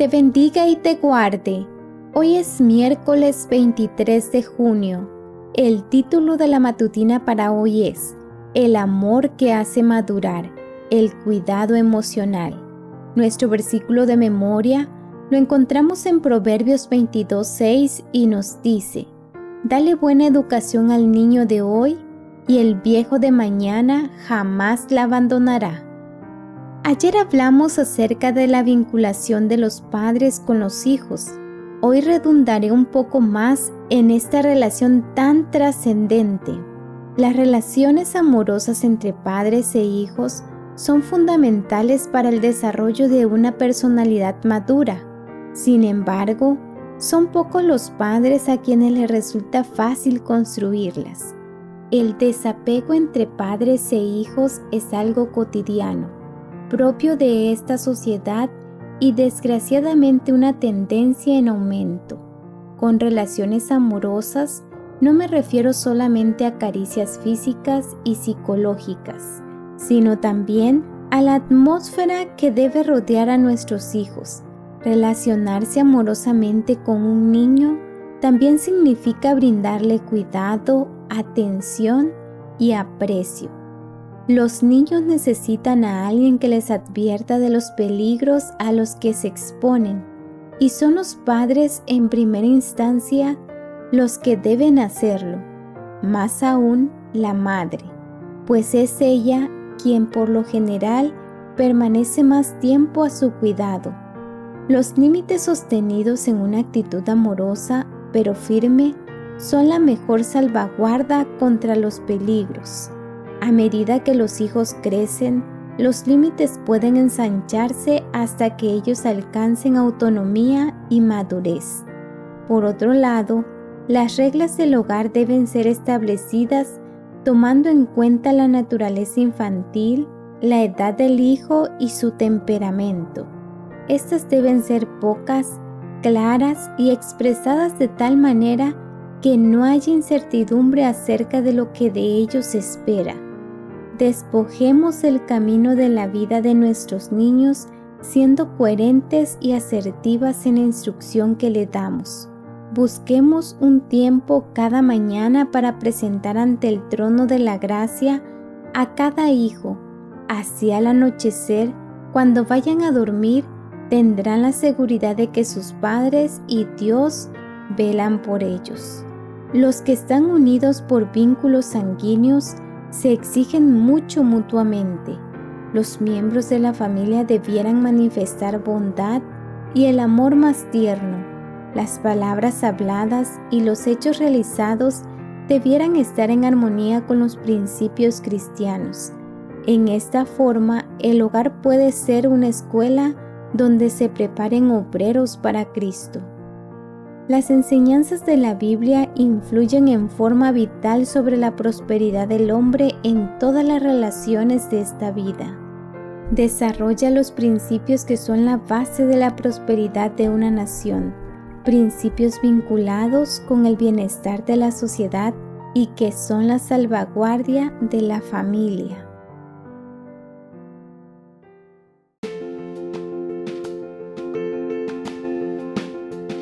te bendiga y te guarde. Hoy es miércoles 23 de junio. El título de la matutina para hoy es El amor que hace madurar, el cuidado emocional. Nuestro versículo de memoria lo encontramos en Proverbios 22.6 y nos dice, Dale buena educación al niño de hoy y el viejo de mañana jamás la abandonará. Ayer hablamos acerca de la vinculación de los padres con los hijos. Hoy redundaré un poco más en esta relación tan trascendente. Las relaciones amorosas entre padres e hijos son fundamentales para el desarrollo de una personalidad madura. Sin embargo, son pocos los padres a quienes les resulta fácil construirlas. El desapego entre padres e hijos es algo cotidiano, propio de esta sociedad y desgraciadamente una tendencia en aumento. Con relaciones amorosas no me refiero solamente a caricias físicas y psicológicas, sino también a la atmósfera que debe rodear a nuestros hijos. Relacionarse amorosamente con un niño también significa brindarle cuidado, atención y aprecio. Los niños necesitan a alguien que les advierta de los peligros a los que se exponen y son los padres en primera instancia los que deben hacerlo, más aún la madre, pues es ella quien por lo general permanece más tiempo a su cuidado. Los límites sostenidos en una actitud amorosa pero firme son la mejor salvaguarda contra los peligros. A medida que los hijos crecen, los límites pueden ensancharse hasta que ellos alcancen autonomía y madurez. Por otro lado, las reglas del hogar deben ser establecidas tomando en cuenta la naturaleza infantil, la edad del hijo y su temperamento. Estas deben ser pocas, claras y expresadas de tal manera que no haya incertidumbre acerca de lo que de ellos se espera. Despojemos el camino de la vida de nuestros niños siendo coherentes y asertivas en la instrucción que le damos. Busquemos un tiempo cada mañana para presentar ante el trono de la gracia a cada hijo. Así al anochecer, cuando vayan a dormir, tendrán la seguridad de que sus padres y Dios velan por ellos. Los que están unidos por vínculos sanguíneos se exigen mucho mutuamente. Los miembros de la familia debieran manifestar bondad y el amor más tierno. Las palabras habladas y los hechos realizados debieran estar en armonía con los principios cristianos. En esta forma, el hogar puede ser una escuela donde se preparen obreros para Cristo. Las enseñanzas de la Biblia influyen en forma vital sobre la prosperidad del hombre en todas las relaciones de esta vida. Desarrolla los principios que son la base de la prosperidad de una nación, principios vinculados con el bienestar de la sociedad y que son la salvaguardia de la familia.